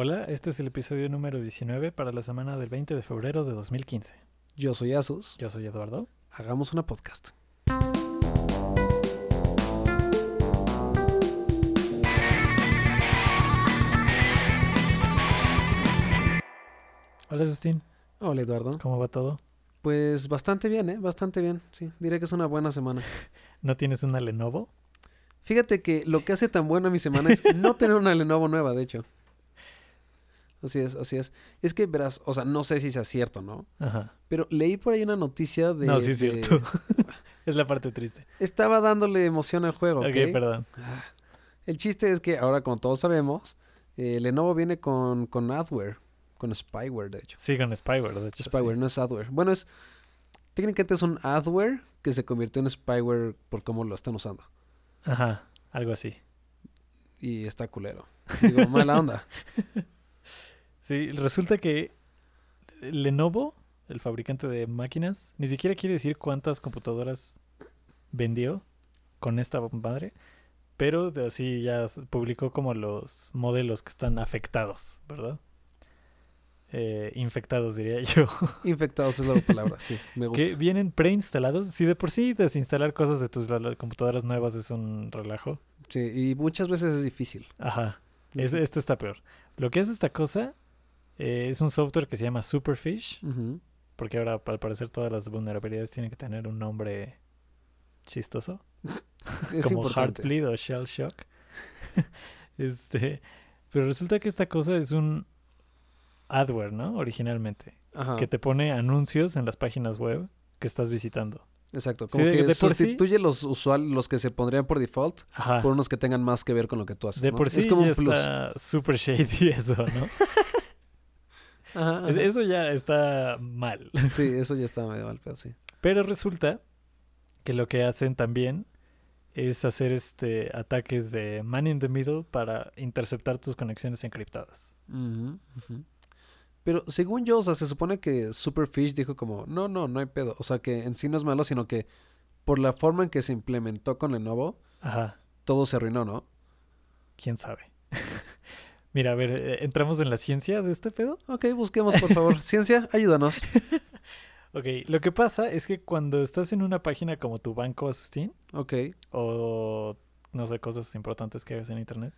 Hola, este es el episodio número 19 para la semana del 20 de febrero de 2015. Yo soy Asus. Yo soy Eduardo. Hagamos una podcast. Hola, Justin. Hola, Eduardo. ¿Cómo va todo? Pues bastante bien, ¿eh? Bastante bien. Sí, diré que es una buena semana. ¿No tienes una Lenovo? Fíjate que lo que hace tan buena mi semana es no tener una Lenovo nueva, de hecho. Así es, así es. Es que verás, o sea, no sé si sea cierto, ¿no? Ajá. Pero leí por ahí una noticia de. no, sí es de- cierto. es la parte triste. Estaba dándole emoción al juego, ¿ok? perdón. Ah, El chiste es que ahora, como todos sabemos, eh, Lenovo viene con, con adware, con spyware, de hecho. Sí, con Spyware, de hecho. Spyware, sí. no es adware. Bueno, es técnicamente es un adware que se convirtió en spyware por cómo lo están usando. Ajá, algo así. Y está culero. Digo, mala onda. Sí, resulta que Lenovo, el fabricante de máquinas, ni siquiera quiere decir cuántas computadoras vendió con esta madre, pero así ya publicó como los modelos que están afectados, ¿verdad? Eh, infectados, diría yo. Infectados es la palabra, sí, me gusta. que vienen preinstalados. Si de por sí desinstalar cosas de tus computadoras nuevas es un relajo. Sí, y muchas veces es difícil. Ajá. Es- esto está peor. Lo que hace esta cosa eh, es un software que se llama Superfish. Ujú. Porque ahora, al parecer, todas las vulnerabilidades tienen que tener un nombre chistoso. Es como importante. Heartbleed o Shell Shock. este, pero resulta que esta cosa es un adware, ¿no? Originalmente. Ajá, Que te pone anuncios en las páginas web que estás visitando. Exacto. Como que de sí- sustituye los usual, los que se pondrían por default Ajá. por unos que tengan más que ver con lo que tú haces. de ¿no? por sí es como ya un plus. está super shady eso, ¿no? Ajá, Es- ajá. Eso ya está mal. Sí, eso ya está medio mal, pero sí. Pero resulta que lo que hacen también es hacer este ataques de man in the middle para interceptar tus conexiones encriptadas. Ujú, ujú. Pero según yo, o sea, se supone que Superfish dijo como, no, no, no hay pedo. O sea, que en sí no es malo, sino que por la forma en que se implementó con Lenovo, Ajá, todo se arruinó, ¿no? quién sabe. Mira, a ver, eh, ¿entramos en la ciencia de este pedo? Ok, busquemos, por favor. Ciencia, ayúdanos. Ok, lo que pasa es que cuando estás en una página como tu banco, Asustín, Ok. o no sé, cosas importantes que hagas en internet,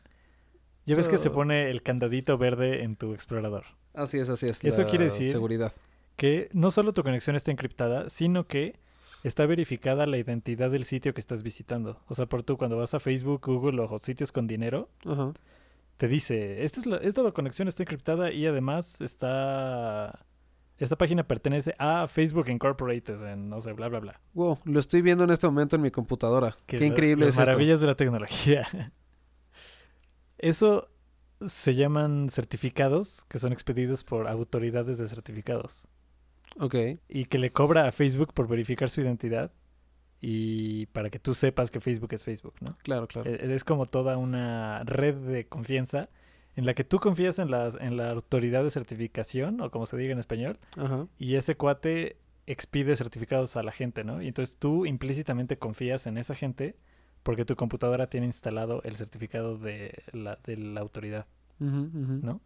ya ves que se pone el candadito verde en tu explorador. Así es, así es. Eso la quiere decir- Seguridad. que no solo tu conexión está encriptada, sino que está verificada la identidad del sitio que estás visitando. O sea, por tú cuando vas a Facebook, Google o sitios con dinero, te dice, esta, es la, esta conexión está encriptada y además está... Esta página pertenece a Facebook Incorporated, en no sé, bla, bla, bla. Wow, lo estoy viendo en este momento en mi computadora. Qué la- increíble las es esto. maravillas de la tecnología. Eso se llaman certificados que son expedidos por autoridades de certificados. Ok. y que le cobra a Facebook por verificar su identidad y para que tú sepas que Facebook es Facebook, ¿no? Claro, claro. E- Es como toda una red de confianza en la que tú confías en, las, en la autoridad de certificación, o como se diga en español, Ajá. y ese cuate expide certificados a la gente, ¿no? Y entonces tú implícitamente confías en esa gente porque tu computadora tiene instalado el certificado de la, de la autoridad. ¿No?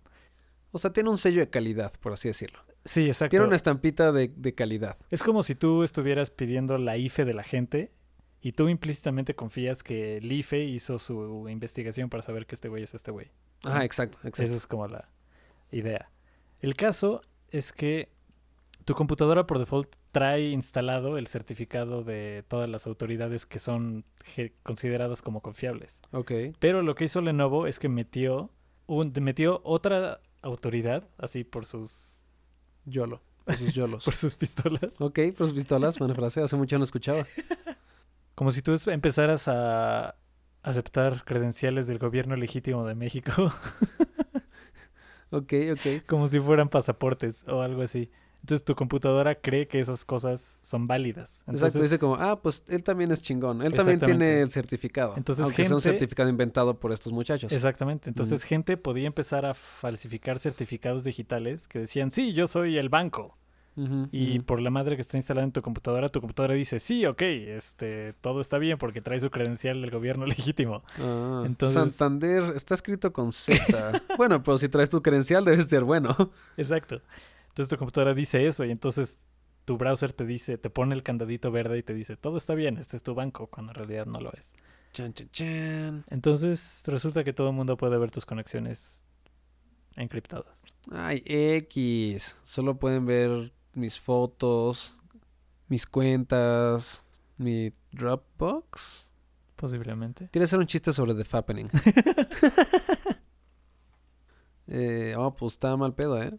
O sea, tiene un sello de calidad, por así decirlo. Sí, exacto. Tiene una estampita de, de calidad. Es como si tú estuvieras pidiendo la IFE de la gente y tú implícitamente confías que el IFE hizo su investigación para saber que este güey es este güey. Ajá, exacto, exacto. Esa es como la idea. El caso es que tu computadora por default trae instalado el certificado de todas las autoridades que son consideradas como confiables. Ok. Pero lo que hizo Lenovo es que metió, un, metió otra autoridad, así por sus, YOLO. Por sus YOLOs. por sus pistolas. ok, por sus pistolas. Buena frase. Hace mucho no escuchaba. Como si tú empezaras a aceptar credenciales del gobierno legítimo de México Ok, ok. como si fueran pasaportes o algo así. Entonces tu computadora cree que esas cosas son válidas. Exacto. Dice como, ah, pues él también es chingón. Él también tiene el certificado. Entonces, aunque sea un gente- certificado inventado por estos muchachos. Exactamente. Entonces gente podía empezar a falsificar certificados digitales que decían, sí, yo soy el banco. Y por la madre que está instalada en tu computadora, tu computadora dice, sí, ok, este, todo está bien porque trae su credencial del gobierno legítimo. Ah, Entonces- Santander está escrito con Z. bueno, pero si traes tu credencial debe ser bueno. Exacto. Entonces tu computadora dice eso y entonces tu browser te dice, te pone el candadito verde y te dice, todo está bien, este es tu banco, cuando en realidad no lo es. Chan, chan, chan. Entonces resulta que todo el mundo puede ver tus conexiones encriptadas. Ay, X. Solo pueden ver mis fotos, mis cuentas, mi Dropbox. Posiblemente. Quería hacer un chiste sobre The Fappening. eh, oh, pues está mal pedo, ¿eh?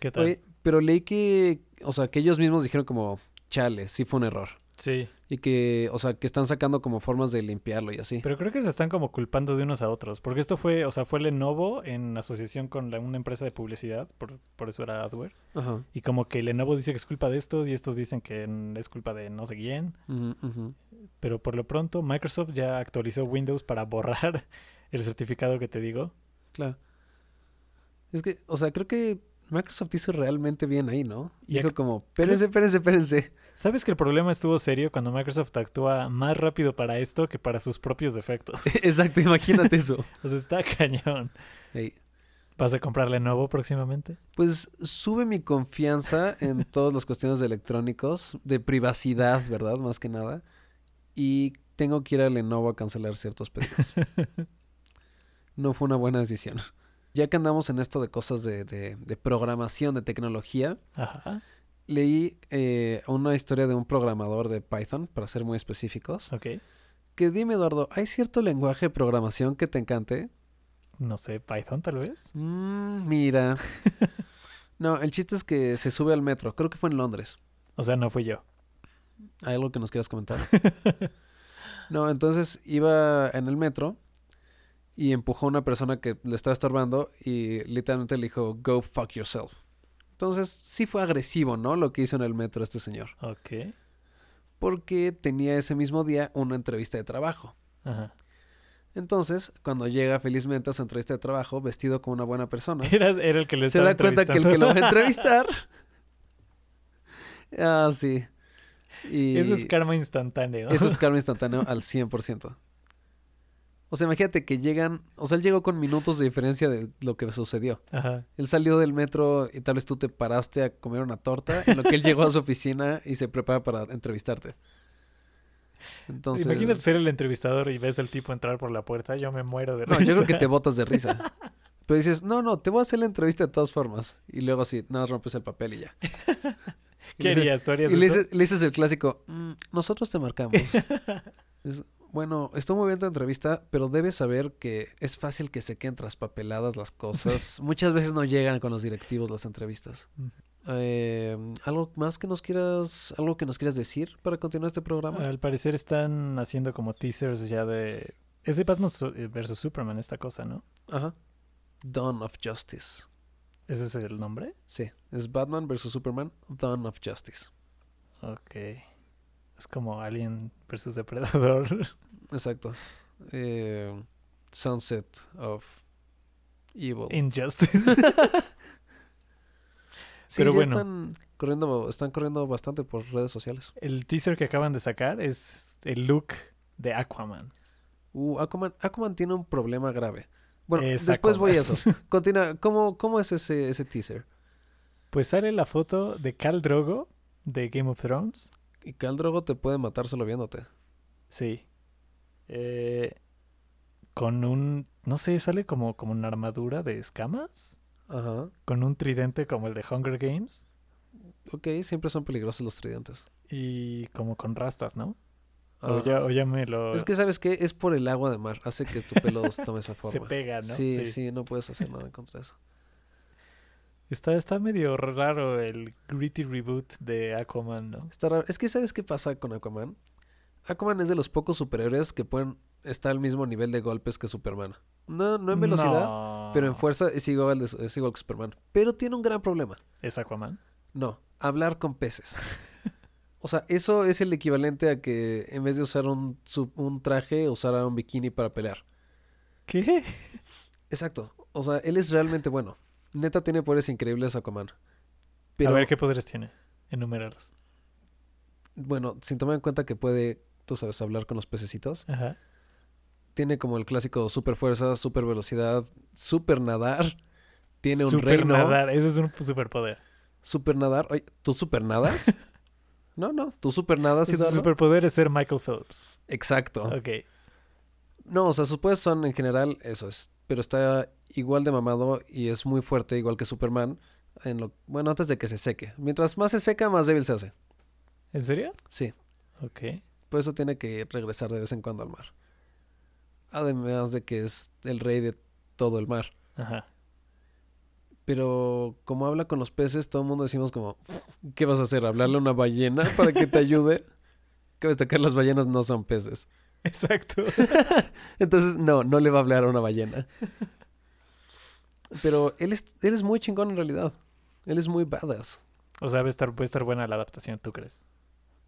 ¿Qué tal? Oye, pero leí que, o sea, que ellos mismos dijeron como, chale, sí fue un error. Sí, Y que, o sea, que están sacando como formas de limpiarlo y así. pero creo que se están como culpando de unos a otros, porque esto fue, o sea, fue Lenovo en asociación con la- una empresa de publicidad, por, por eso era Adware, Ajá. y como que Lenovo dice que es culpa de estos y estos dicen que es culpa de no sé quién, pero por lo pronto Microsoft ya actualizó Windows para borrar el certificado que te digo. Claro. Es que, o sea, creo que Microsoft hizo realmente bien ahí, ¿no? Y Dijo como, espérense, espérense, espérense. ¿Sabes que el problema estuvo serio cuando Microsoft actúa más rápido para esto que para sus propios defectos? Exacto, imagínate eso. o sea, está cañón. ¿Vas a comprar Lenovo próximamente? Pues sube mi confianza en todas las cuestiones de electrónicos, de privacidad, ¿verdad? Más que nada. Y tengo que ir a Lenovo a cancelar ciertos pedidos. No fue una buena decisión. Ya que andamos en esto de cosas de, de- de programación, de tecnología, Ajá, leí eh, una historia de un programador de Python, para ser muy específicos. ok. Que dime, Eduardo, ¿hay cierto lenguaje de programación que te encante? No sé, Python tal vez. Mm, mira. No, el chiste es que se sube al metro. Creo que fue en Londres. O sea, no fui yo. ¿Hay algo que nos quieras comentar? No, entonces iba en el metro y empujó a una persona que le estaba estorbando y literalmente le dijo, go fuck yourself. Entonces sí fue agresivo, ¿no? Lo que hizo en el metro este señor. Ok. Porque tenía ese mismo día una entrevista de trabajo. Ajá. Entonces, cuando llega felizmente a su entrevista de trabajo, vestido como una buena persona, Era, era el que le se da cuenta que el que lo va a entrevistar. ah, sí. Y Eso es karma instantáneo. eso es karma instantáneo al 100%. O sea, imagínate que llegan, o sea, él llegó con minutos de diferencia de lo que sucedió. Ajá. Él salió del metro y tal vez tú te paraste a comer una torta, en lo que él llegó a su oficina y se prepara para entrevistarte. Entonces, Imagínate ser el entrevistador y ves al tipo entrar por la puerta. Yo me muero de no, risa. yo creo que te botas de risa. Pero dices, no, no, te voy a hacer la entrevista de todas formas. Y luego así, nada, más rompes el papel y ya. Y ¿Qué le dices- harías? ¿Tú harías Y le dices, le dices el clásico, "Mm, nosotros te marcamos. Es, bueno, estoy muy bien tu entrevista, pero debes saber que es fácil que se queden traspapeladas las cosas. Muchas veces no llegan con los directivos las entrevistas. Ujú. Eh, ¿Algo más que nos quieras, algo que nos quieras decir para continuar este programa? Al parecer están haciendo como teasers ya de... Es de Batman eh, versus Superman esta cosa, ¿no? Ajá. Dawn of Justice. ¿Ese es el nombre? Sí, es Batman versus Superman, Dawn of Justice. Ok. Es como Alien versus Depredador. Exacto. Eh, Sunset of Evil. Injustice. Sí, Pero bueno. están corriendo, están corriendo bastante por redes sociales. el teaser que acaban de sacar es el look de Aquaman. Uh, Aquaman, Aquaman tiene un problema grave. Bueno, Es después voy a eso. Continúa. ¿Cómo, cómo es ese, ese teaser? Pues sale la foto de Khal Drogo de Game of Thrones. Y Khal Drogo te puede matar solo viéndote. Sí. Eh, con un... No sé, sale como, como una armadura de escamas. Ajá. Con un tridente como el de Hunger Games. Ok, siempre son peligrosos los tridentes. Y como con rastas, ¿no? Ah, O, ya, o ya me lo... Es que, ¿sabes qué? Es por el agua de mar. Hace que tu pelo tome esa forma. se pega, ¿no? sí, sí, no puedes hacer nada contra eso. Está, está medio raro el gritty reboot de Aquaman, ¿no? Está raro. Es que, ¿sabes qué pasa con Aquaman? Aquaman es de los pocos superhéroes que pueden estar al mismo nivel de golpes que Superman. No, no en velocidad, No. pero en fuerza es igual, de- es igual que Superman. Pero tiene un gran problema. ¿Es Aquaman? No, hablar con peces. O sea, eso es el equivalente a que en vez de usar un, un traje, usara un bikini para pelear. ¿Qué? Exacto. O sea, él es realmente bueno. Neta tiene poderes increíbles Aquaman. Pero A ver qué poderes tiene. Enumeralos. Bueno, sin tomar en cuenta que puede, tú sabes, hablar con los pececitos. Ajá. Tiene como el clásico super fuerza, super velocidad, super nadar. Tiene un Super reino. nadar, ese es un superpoder. Super nadar. Oye, ¿tú super nadas? no, no, tú super nadas y Su superpoder es ser Michael Phelps. Exacto. Ok. No, o sea, sus poderes son en general eso es. Pero está igual de mamado y es muy fuerte, igual que Superman. En lo, bueno, antes de que se seque. Mientras más se seca, más débil se hace. ¿En serio? Sí. Ok. Por eso tiene que regresar de vez en cuando al mar. Además de que es el rey de todo el mar. Ajá. Pero como habla con los peces, todo el mundo decimos como, ¿qué vas a hacer? ¿Hablarle a una ballena para que te ayude? Cabe destacar, las ballenas no son peces. Exacto. Entonces, no, no le va a hablar a una ballena. Pero él es, él es muy chingón en realidad. Él es muy badass. O sea, a estar, a estar buena la adaptación, ¿tú crees?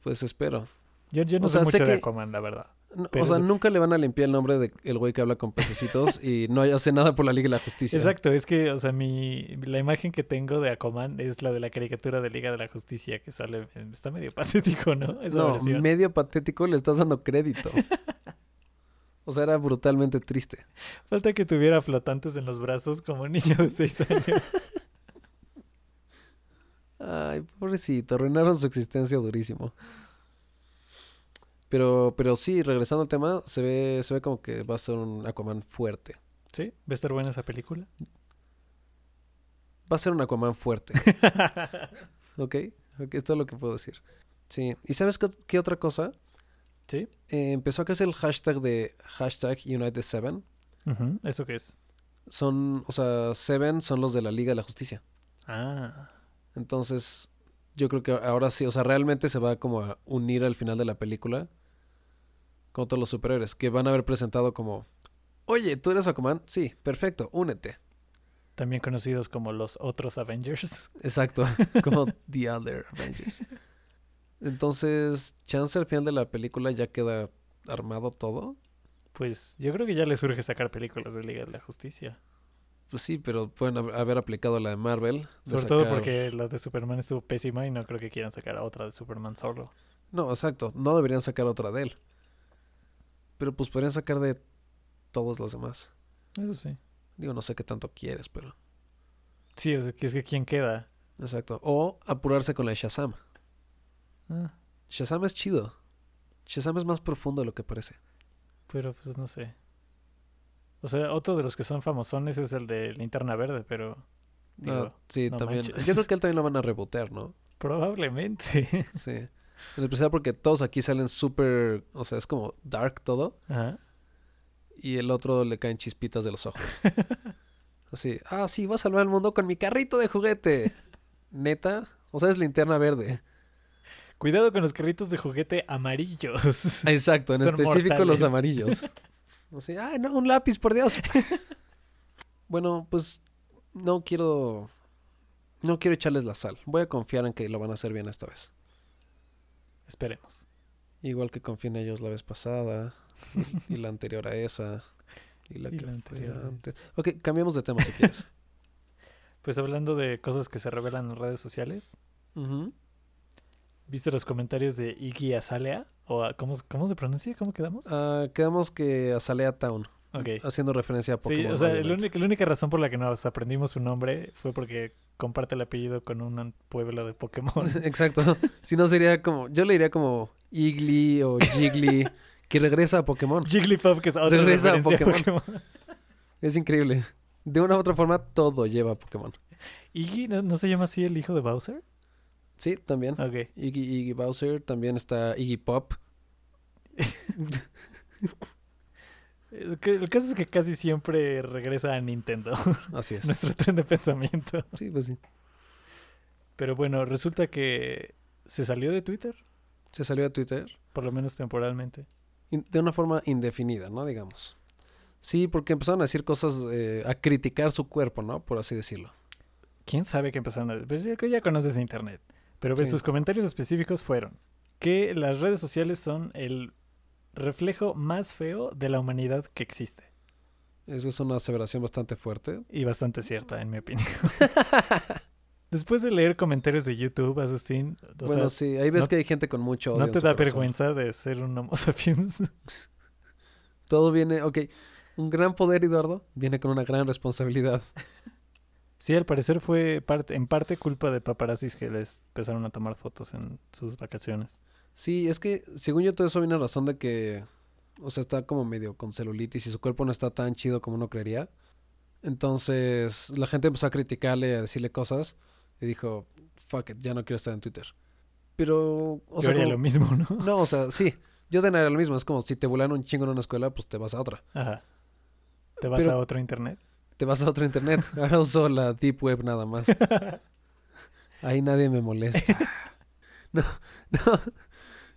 Pues espero. Yo, yo no O sé sea, sé mucho de Aquaman, la verdad. No, o sea, nunca le van a limpiar el nombre de el güey que habla con pececitos y no hace nada por la Liga de la Justicia. Exacto, es que, o sea, mi, la imagen que tengo de Aquaman es la de la caricatura de Liga de la Justicia que sale. Está medio patético, ¿no? Esa No, versión. medio patético le estás dando crédito. O sea, era brutalmente triste. Falta que tuviera flotantes en los brazos como un niño de 6 años. Ay, pobrecito, arruinaron su existencia durísimo. Pero, pero sí, regresando al tema, se ve, se ve como que va a ser un Aquaman fuerte. ¿Sí? ¿Va a estar buena esa película? Va a ser un Aquaman fuerte. ¿Ok? Ok, esto es lo que puedo decir. Sí. ¿Y sabes qué, qué otra cosa? ¿Sí? Eh, empezó a crecer el hashtag de hashtag United Seven. ¿Eso qué es? Son, o sea, Seven son los de la Liga de la Justicia. Ah, Entonces, yo creo que ahora sí, o sea, realmente se va como a unir al final de la película con todos los superhéroes que van a haber presentado como, oye, ¿tú eres Aquaman? Sí, perfecto, únete. también conocidos como los otros Avengers. Exacto, como The Other Avengers. Entonces, chance al final de la película ya queda armado todo. Pues yo creo que ya les surge sacar películas de Liga de la Justicia. Pues sí, pero pueden hab- haber aplicado la de Marvel. de Sobre todo porque la de Superman estuvo pésima y no creo que quieran sacar a otra de Superman solo. No, exacto, no deberían sacar otra de él. Pero pues podrían sacar de todos los demás. Eso sí. Digo, no sé qué tanto quieres, pero... Sí, o sea, que es que quién queda. Exacto. O apurarse con la de Shazam. Ah, Shazam es chido. Shazam es más profundo de lo que parece. pero pues no sé. O sea, otro de los que son famosones es el de Linterna Verde, pero digo, Ah, sí, no también. manches. Yo creo que él también lo van a rebotear, ¿no? probablemente. Sí. En especial porque todos aquí salen súper... O sea, es como dark todo. Ajá. Y el otro le caen chispitas de los ojos. Así. Ah, sí, voy a salvar el mundo con mi carrito de juguete. Neta. O sea, es linterna verde. Cuidado con los carritos de juguete amarillos. Exacto, en Son específico los amarillos. Así, ay, no, un lápiz, por Dios. bueno, pues no quiero. No quiero echarles la sal. Voy a confiar en que lo van a hacer bien esta vez. Esperemos. Igual que confié en ellos la vez pasada. Y, y la anterior a esa. Y la Y que la fue antes. Ok, cambiamos de tema si quieres. Pues hablando de cosas que se revelan en redes sociales. ¿viste los comentarios de Iggy Azalea? ¿O a- cómo, cómo se pronuncia? ¿Cómo quedamos? Ah, quedamos que Azalea Town. Ok. Haciendo referencia a Sí, Pokémon. o sea, la única, la única razón por la que nos aprendimos su nombre fue porque comparte el apellido con un pueblo de Pokémon. Exacto. Si no sería como. Yo le diría como Igly o Jiggly. que regresa a Pokémon. Jigglypuff, que es otra Regresa a referencia Pokémon. Es increíble. De una u otra forma, todo lleva a Pokémon. ¿Iggy ¿no, no se llama así el hijo de Bowser? Sí, también. Ok. Iggy, Iggy Bowser. También está Iggy Pop. Eh, que- El caso es que casi siempre regresa a Nintendo, Así es. nuestro tren de pensamiento. Sí, pues sí. Pero bueno, resulta que se salió de Twitter, Se salió a Twitter. por lo menos temporalmente. De una forma indefinida, ¿no? Digamos. Sí, porque empezaron a decir cosas, eh, a criticar su cuerpo, ¿no? Por así decirlo. ¿Quién sabe qué empezaron a Pues ya, ya conoces internet. Pero Sí. sus comentarios específicos fueron que las redes sociales son el reflejo más feo de la humanidad que existe. Eso es una aseveración bastante fuerte. Y bastante cierta, en mi opinión. Después de leer comentarios de YouTube, Asustín, bueno, sea, sí, ahí ves no- que hay gente con mucho odio. ¿no te da corazón. vergüenza de ser un Homo sapiens? Todo viene, ok. Un gran poder, Eduardo, viene con una gran responsabilidad. sí, al parecer fue parte, en parte culpa de paparazzis que les empezaron a tomar fotos en sus vacaciones. Sí, es que según yo todo eso viene a razón de que, o sea, está como medio con celulitis y su cuerpo no está tan chido como uno creería. Entonces la gente empezó a criticarle, a decirle cosas y dijo, fuck it, ya no quiero estar en Twitter. Pero, o Yo sea, haría como- lo mismo, ¿no? no, o sea, sí, yo también haría lo mismo. Es como si te volaron un chingo en una escuela, pues te vas a otra. Ajá. ¿Te vas Pero- a otro internet? Te vas a otro internet. Ahora uso la Deep Web nada más. Ahí nadie me molesta. No, no.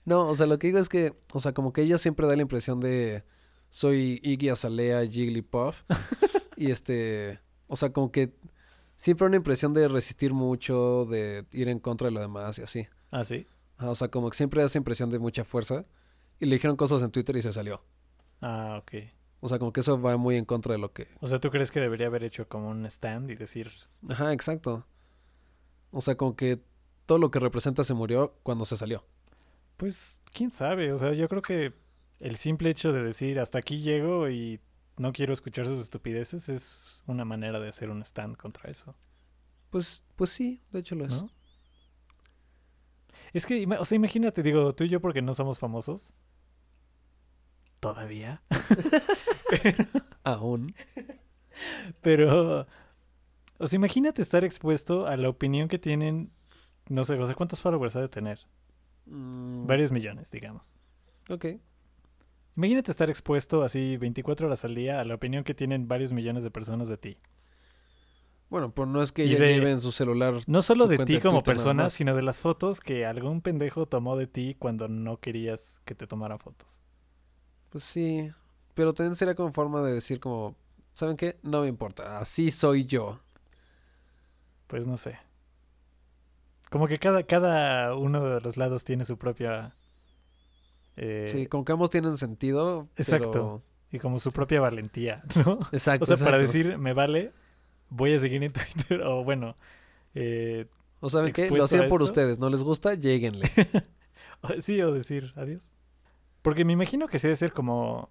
No, o sea, lo que digo es que, o sea, como que ella siempre da la impresión de soy Iggy Azalea, Jigglypuff. y este, o sea, como que siempre una impresión de resistir mucho, de ir en contra de lo demás y así. Ah, sí. O sea, como que siempre da esa impresión de mucha fuerza. Y le dijeron cosas en Twitter y se salió. Ah, ok. O sea, como que eso va muy en contra de lo que... O sea, ¿tú crees que debería haber hecho como un stand y decir, Ajá, exacto. O sea, como que todo lo que representa se murió cuando se salió. Pues, quién sabe? O sea, yo creo que el simple hecho de decir hasta aquí llego y no quiero escuchar sus estupideces es una manera de hacer un stand contra eso, Pues, pues sí, de hecho lo es. ¿no? Es que, o sea, imagínate, digo, tú y yo porque no somos famosos. Todavía. Aún. Pero, o sea, imagínate estar expuesto a la opinión que tienen, no sé, o sea, ¿cuántos followers ha de tener? Mm, Varios millones, digamos. ok. Imagínate estar expuesto así 24 horas al día a la opinión que tienen varios millones de personas de ti. Bueno, pues no es que Y ella de- lleve en su celular. No solo de ti como persona, sino de las fotos que algún pendejo tomó de ti cuando no querías que te tomaran fotos. Pues sí. Pero también sería como forma de decir como, ¿saben qué? No me importa. Así soy yo. Pues no sé. Como que cada, cada uno de los lados tiene su propia... eh, sí, como que ambos tienen sentido. Exacto. pero- Y como su propia valentía, ¿no? Exacto. O sea, para decir, me vale, voy a seguir en Twitter. O bueno, eh, O saben qué? Lo hacían por ustedes. ¿No les gusta? Lléguenle. o- sí, o decir adiós. Porque me imagino que sí debe ser como...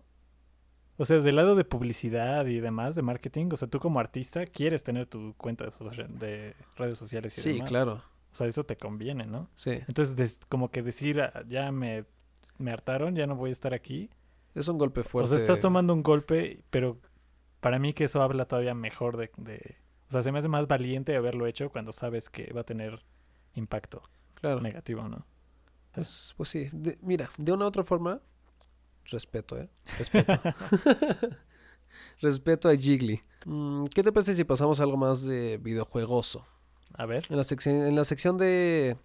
O sea, del lado de publicidad y demás, de marketing, o sea, tú como artista quieres tener tu cuenta de, social- de redes sociales y sí, demás. claro. O sea, eso te conviene, ¿no? Sí. Entonces, des- como que decir, "Ah, ya me, me hartaron, ya no voy a estar aquí. Es un golpe fuerte. O sea, estás tomando un golpe, pero para mí que eso habla todavía mejor de, de- O sea, se me hace más valiente haberlo hecho cuando sabes que va a tener impacto Claro. negativo, ¿no? Pues, pues sí. De- mira, de una u otra forma, respeto, ¿eh? Respeto. respeto a Jiggly. Mm, ¿Qué te parece si pasamos a algo más de videojuegoso? A ver. En la, sección, en la sección de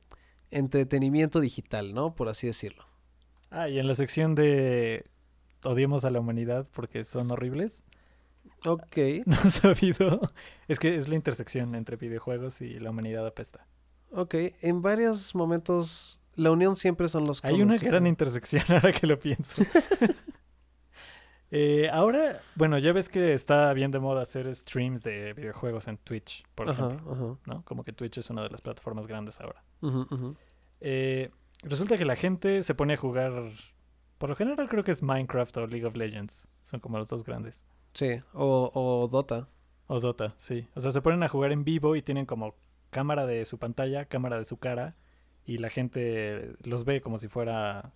entretenimiento digital, ¿no? Por así decirlo. Ah, y en la sección de odiemos a la humanidad porque son horribles, Ok. no he sabido. Es que es la intersección entre videojuegos y la humanidad apesta. Ok. En varios momentos, la unión siempre son los Hay una gran ¿no? intersección ahora que lo pienso. Eh, ahora, bueno, ya ves que está bien de moda hacer streams de videojuegos en Twitch, por Ajá, ejemplo, ajá. ¿no? Como que Twitch es una de las plataformas grandes ahora. Ujú. Eh, resulta que la gente se pone a jugar, por lo general creo que es Minecraft o League of Legends, son como los dos grandes. Sí. O, o Dota. O Dota, sí. O sea, se ponen a jugar en vivo y tienen como cámara de su pantalla, cámara de su cara, y la gente los ve como si fuera,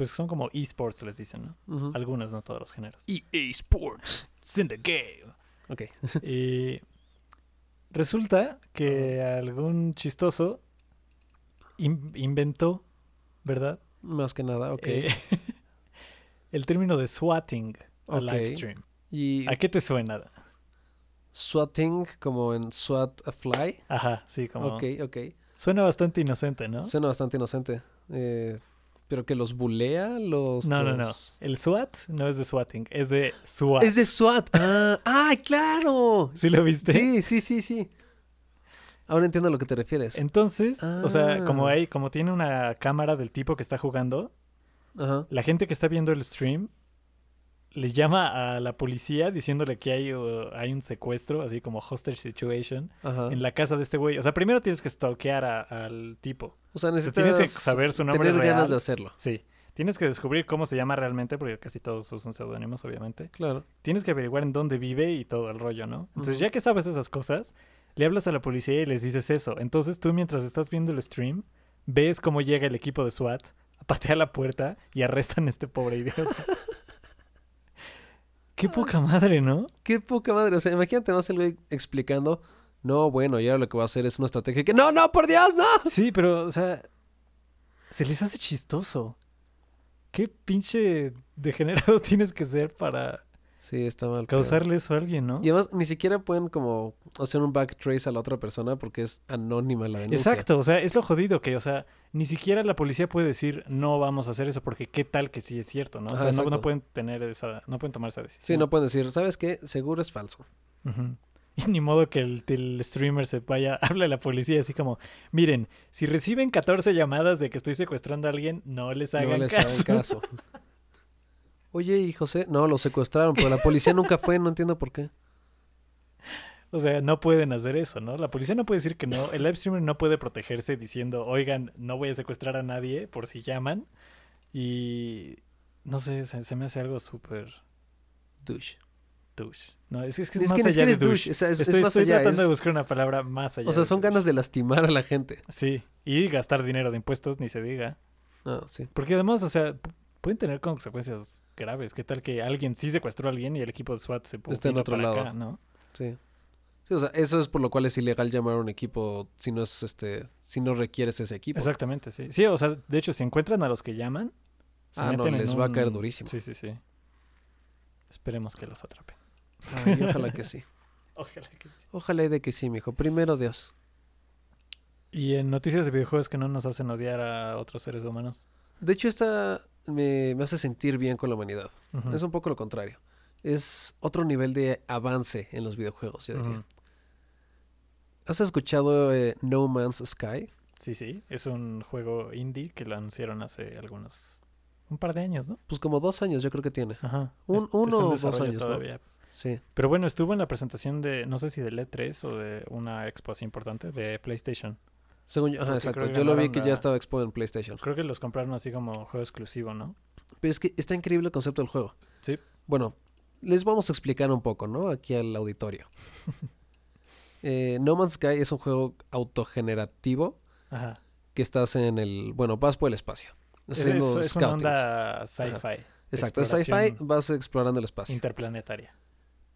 pues son como esports les dicen, ¿no? Ujú. Algunos, no todos los géneros. EA Sports. It's in the game. Ok. Y resulta que algún chistoso in- inventó, ¿verdad? Más que nada, ok. Eh, el término de swatting a Ok. live stream. y ¿A qué te suena? swatting, como en SWAT a fly. Ajá, sí, como... Ok, ok. Suena bastante inocente, ¿no? Suena bastante inocente. Eh, pero que los bulea, los. No, no, no. El SWAT no es de swatting, es de SWAT. Es de SWAT. Ah, ¡ay, claro! ¿Sí lo viste? Sí, sí, sí, sí. Ahora entiendo a lo que te refieres. Entonces, o sea, como Ah. hay, como tiene una cámara del tipo que está jugando, Ajá. la gente que está viendo el stream le llama a la policía diciéndole que hay, uh, hay un secuestro, así como hostage situation, Ajá. en la casa de este güey. O sea, primero tienes que stalkear a- al tipo. O sea, O sea, necesitas tienes que saber su nombre tener real. ganas de hacerlo. Sí. Tienes que descubrir cómo se llama realmente, porque casi todos usan seudónimos, obviamente. Claro. Tienes que averiguar en dónde vive y todo el rollo, ¿no? Entonces, ya que sabes esas cosas, le hablas a la policía y les dices eso. Entonces, tú mientras estás viendo el stream, ves cómo llega el equipo de SWAT, patea la puerta y arrestan a este pobre idiota. Qué poca madre, ¿no? Qué poca madre. O sea, imagínate más el güey explicando. No, bueno, y ahora lo que voy a hacer es una estrategia que. ¡No, no, por Dios, no! Sí, pero, o sea, se les hace chistoso. ¿Qué pinche degenerado tienes que ser para Sí, está mal. causarle eso a alguien, no? Y además, ni siquiera pueden como hacer un backtrace a la otra persona porque es anónima la denuncia. Exacto, o sea, es lo jodido que, o sea, ni siquiera la policía puede decir no vamos a hacer eso porque qué tal que sí es cierto, ¿no? O sea, no, pueden tener esa, no pueden tomar esa decisión. Sí, no pueden decir, ¿sabes qué? Seguro es falso. Ujú. Y ni modo que el, el streamer se vaya, habla a la policía así como, miren, si reciben 14 llamadas de que estoy secuestrando a alguien, no les hagan no les caso. hagan caso. Oye, y José, no, lo secuestraron, pero la policía nunca fue, no entiendo por qué. O sea, no pueden hacer eso, ¿no? La policía no puede decir que no. El live streamer no puede protegerse diciendo, oigan, no voy a secuestrar a nadie por si llaman. Y no sé, se, se me hace algo súper Douche. douche. No, es, es que Es, es, más que allá de es douche. douche, o sea, es, es estoy más estoy allá. tratando de buscar una palabra más allá. o sea, de son douche. ganas de lastimar a la gente. Sí, y gastar dinero de impuestos, ni se diga. Ah, sí. Porque además, o sea, pueden tener consecuencias graves. ¿Qué tal que alguien sí secuestró a alguien y el equipo de SWAT se Está en otro lado. acá, ¿no? Sí. Sí, o sea, eso es por lo cual es ilegal llamar a un equipo si no es este, si no requieres ese equipo. Exactamente, sí. Sí, o sea, de hecho, si encuentran a los que llaman, se Ah, no, en les va a caer durísimo. Sí, sí, sí. Esperemos que los atrapen. Ay, ojalá que sí. Ojalá que sí. Ojalá y de que sí, mijo. Primero Dios. Y en noticias de videojuegos que no nos hacen odiar a otros seres humanos. De hecho, esta me, me hace sentir bien con la humanidad. Es un poco lo contrario. Es otro nivel de avance en los videojuegos, yo diría. ¿Has escuchado eh, No Man's Sky? Sí, sí. Es un juego indie que lo anunciaron hace algunos... Un par de años, ¿no? Pues como dos años yo creo que tiene. Ajá. Un- Es- uno o dos años, ¿no? todavía. Sí. Pero bueno, estuvo en la presentación de, no sé si del E3 o de una expo así importante, de PlayStation. Según yo, ajá, exacto. Yo lo vi que la- ya estaba expo en PlayStation. Creo que los compraron así como juego exclusivo, ¿no? Pero es que está increíble el concepto del juego. Sí. Bueno, les vamos a explicar un poco, ¿no? Aquí al auditorio. Eh, no Man's Sky es un juego autogenerativo Ajá. que estás en el... Bueno, vas por el espacio. Es, es- es una onda sci-fi, Exacto, es sci-fi, vas explorando el espacio. interplanetaria.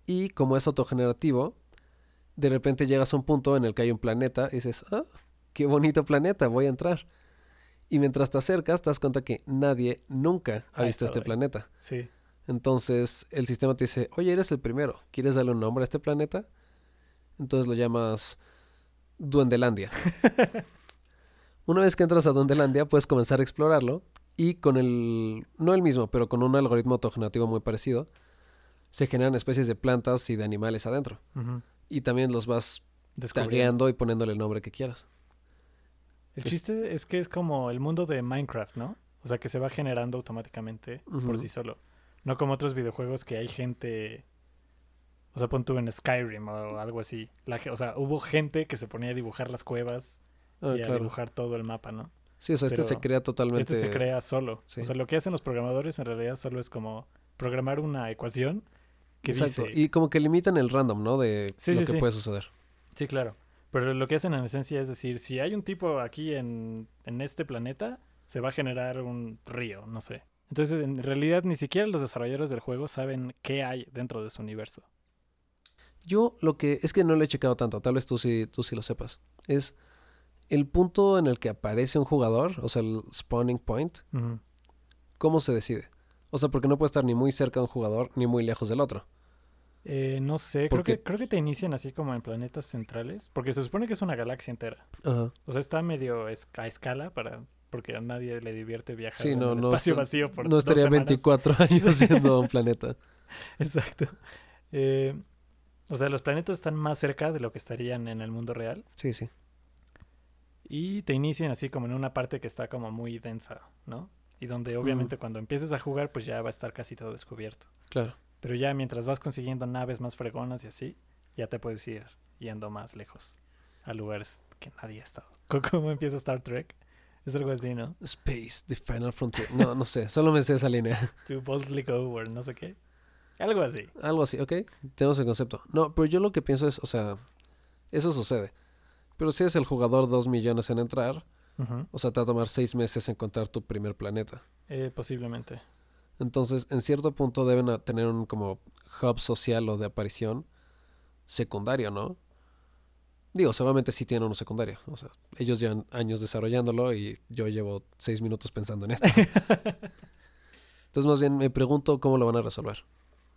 Y como es autogenerativo, de repente llegas a un punto en el que hay un planeta y dices, ah, qué bonito planeta, voy a entrar. Y mientras te acercas, te das cuenta que nadie nunca ha visto este ahí. planeta. Sí. Entonces el sistema te dice, oye, eres el primero, ¿quieres darle un nombre a este planeta? Entonces lo llamas Duendelandia. Una vez que entras a Duendelandia, puedes comenzar a explorarlo y con el, no el mismo, pero con un algoritmo autogenerativo muy parecido, se generan especies de plantas y de animales adentro. Y también los vas tagueando y poniéndole el nombre que quieras. El Es- chiste es que es como el mundo de Minecraft, ¿no? O sea, que se va generando automáticamente por sí solo. No como otros videojuegos que hay gente... O sea, pon tú en Skyrim o algo así. La, o sea, hubo gente que se ponía a dibujar las cuevas Ah, y a dibujar todo el mapa, ¿no? Sí, o sea, este se crea totalmente... Este se crea solo. sí. O sea, lo que hacen los programadores en realidad solo es como programar una ecuación que Exacto. dice... Y como que limitan el random, ¿no? De Sí, lo sí, que puede suceder. Sí, claro. Pero lo que hacen en esencia es decir, si hay un tipo aquí en, en este planeta, se va a generar un río, no sé. Entonces, en realidad, ni siquiera los desarrolladores del juego saben qué hay dentro de su universo. Yo lo que es que no lo he checado tanto, tal vez tú sí, tú sí lo sepas. Es el punto en el que aparece un jugador, o sea, el spawning point. ¿cómo se decide? O sea, porque no puede estar ni muy cerca de un jugador ni muy lejos del otro. Eh, no sé, creo que, creo que te inician así como en planetas centrales, porque se supone que es una galaxia entera. Ajá. O sea, está medio a escala para porque a nadie le divierte viajar Sí, en no, el no espacio está- vacío por No dos estaría semanas. 24 años siendo un planeta. Exacto. Eh, o sea, los planetas están más cerca de lo que estarían en el mundo real. Sí, sí. Y te inician así como en una parte que está como muy densa, ¿no? y donde obviamente cuando empieces a jugar pues ya va a estar casi todo descubierto. Claro. Pero ya mientras vas consiguiendo naves más fregonas y así, ya te puedes ir yendo más lejos a lugares que nadie ha estado. ¿Cómo empieza Star Trek? Es algo así, ¿no? Space, The Final Frontier. No, no sé, solo me sé esa línea. To boldly go or no sé qué. Algo así. Algo así, ¿ok? Tenemos el concepto. No, pero yo lo que pienso es, o sea, eso sucede. Pero si eres el jugador dos millones en entrar, o sea, te va a tomar seis meses encontrar tu primer planeta. Eh, posiblemente. Entonces, en cierto punto deben tener un como hub social o de aparición secundario, ¿no? Digo, seguramente sí tienen uno secundario. O sea, ellos llevan años desarrollándolo y yo llevo seis minutos pensando en esto. Entonces, más bien me pregunto cómo lo van a resolver.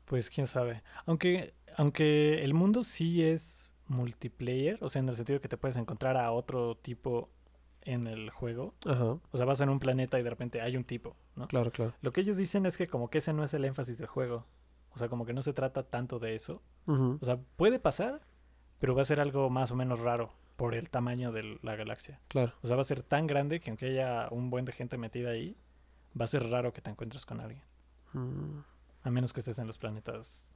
Pues quién sabe. Aunque, aunque el mundo sí es multiplayer, o sea, en el sentido que te puedes encontrar a otro tipo en el juego. Ajá, O sea, vas en un planeta y de repente hay un tipo, ¿no? claro, claro. Lo que ellos dicen es que como que ese no es el énfasis del juego. O sea, como que no se trata tanto de eso. Ujú, O sea, puede pasar, pero va a ser algo más o menos raro por el tamaño de la galaxia. Claro. O sea, va a ser tan grande que aunque haya un buen de gente metida ahí, va a ser raro que te encuentres con alguien. Mm, A menos que estés en los planetas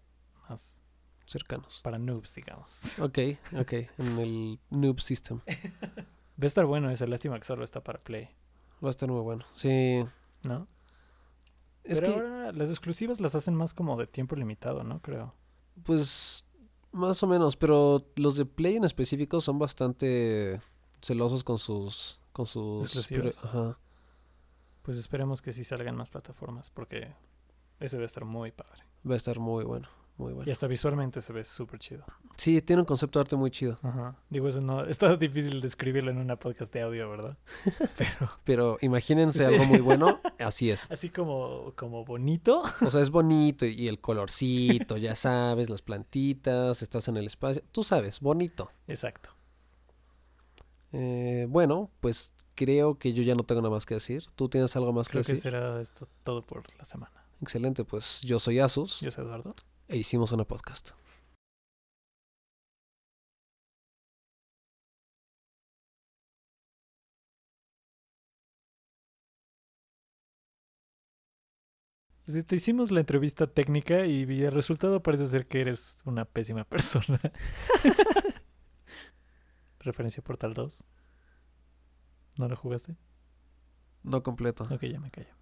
más cercanos. para noobs, digamos. Ok, ok. En el noob system. Va a estar bueno esa lástima que solo está para Play, Va a estar muy bueno. Sí. ¿no? Es Pero que, ahora las exclusivas las hacen más como de tiempo limitado, ¿no? Creo. pues, más o menos. Pero los de Play en específico son bastante celosos con sus... Con sus... Exclusivas. Ajá. Pues esperemos que sí salgan más plataformas, porque ese va a estar muy padre. Va a estar muy bueno. Muy Y hasta visualmente se ve súper chido. Sí, tiene un concepto de arte muy chido. Ajá. Digo, eso no... Está difícil describirlo en una podcast de audio, ¿verdad? Pero Pero imagínense algo muy bueno. Así es. así como, como bonito. O sea, es bonito y el colorcito, ya sabes, las plantitas, estás en el espacio. Tú sabes, bonito. Exacto. Eh, bueno, pues creo que yo ya no tengo nada más que decir. ¿Tú tienes algo más que Creo que decir? será esto todo por la semana. Excelente, pues yo soy Asus Yo soy Eduardo. E hicimos una podcast. Pues, te hicimos la entrevista técnica y el resultado parece ser que eres una pésima persona. Referencia Portal 2. ¿No lo jugaste? No completo. Ok, ya me callo.